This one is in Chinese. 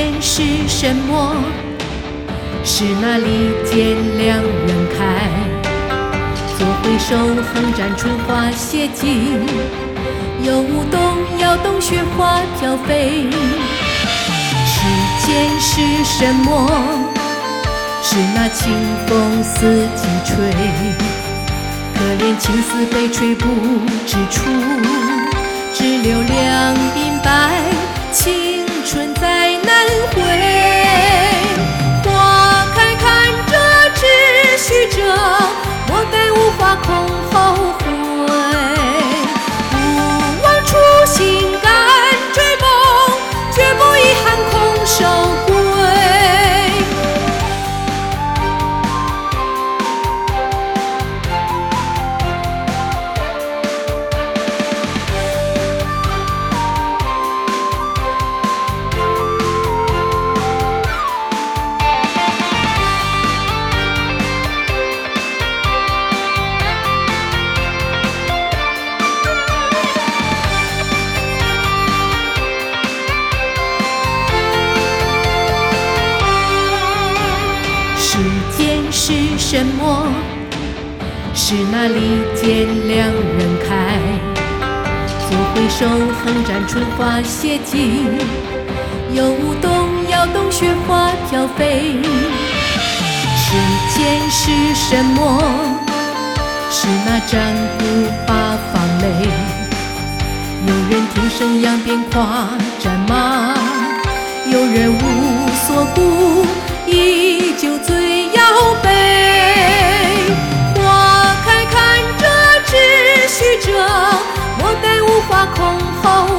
间是什么？是那利剑两人开，左回首，横斩春花谢尽，右舞动摇动雪花飘飞。世间是什么？是那清风四季吹，可怜青丝被吹不知处，show. 是什么？是那利剑两人开，左回首，横斩春花写尽，右舞动摇动雪花飘飞。世间是什么？是那战鼓八方擂，有人听声扬鞭跨战马，有人无所顾，依空空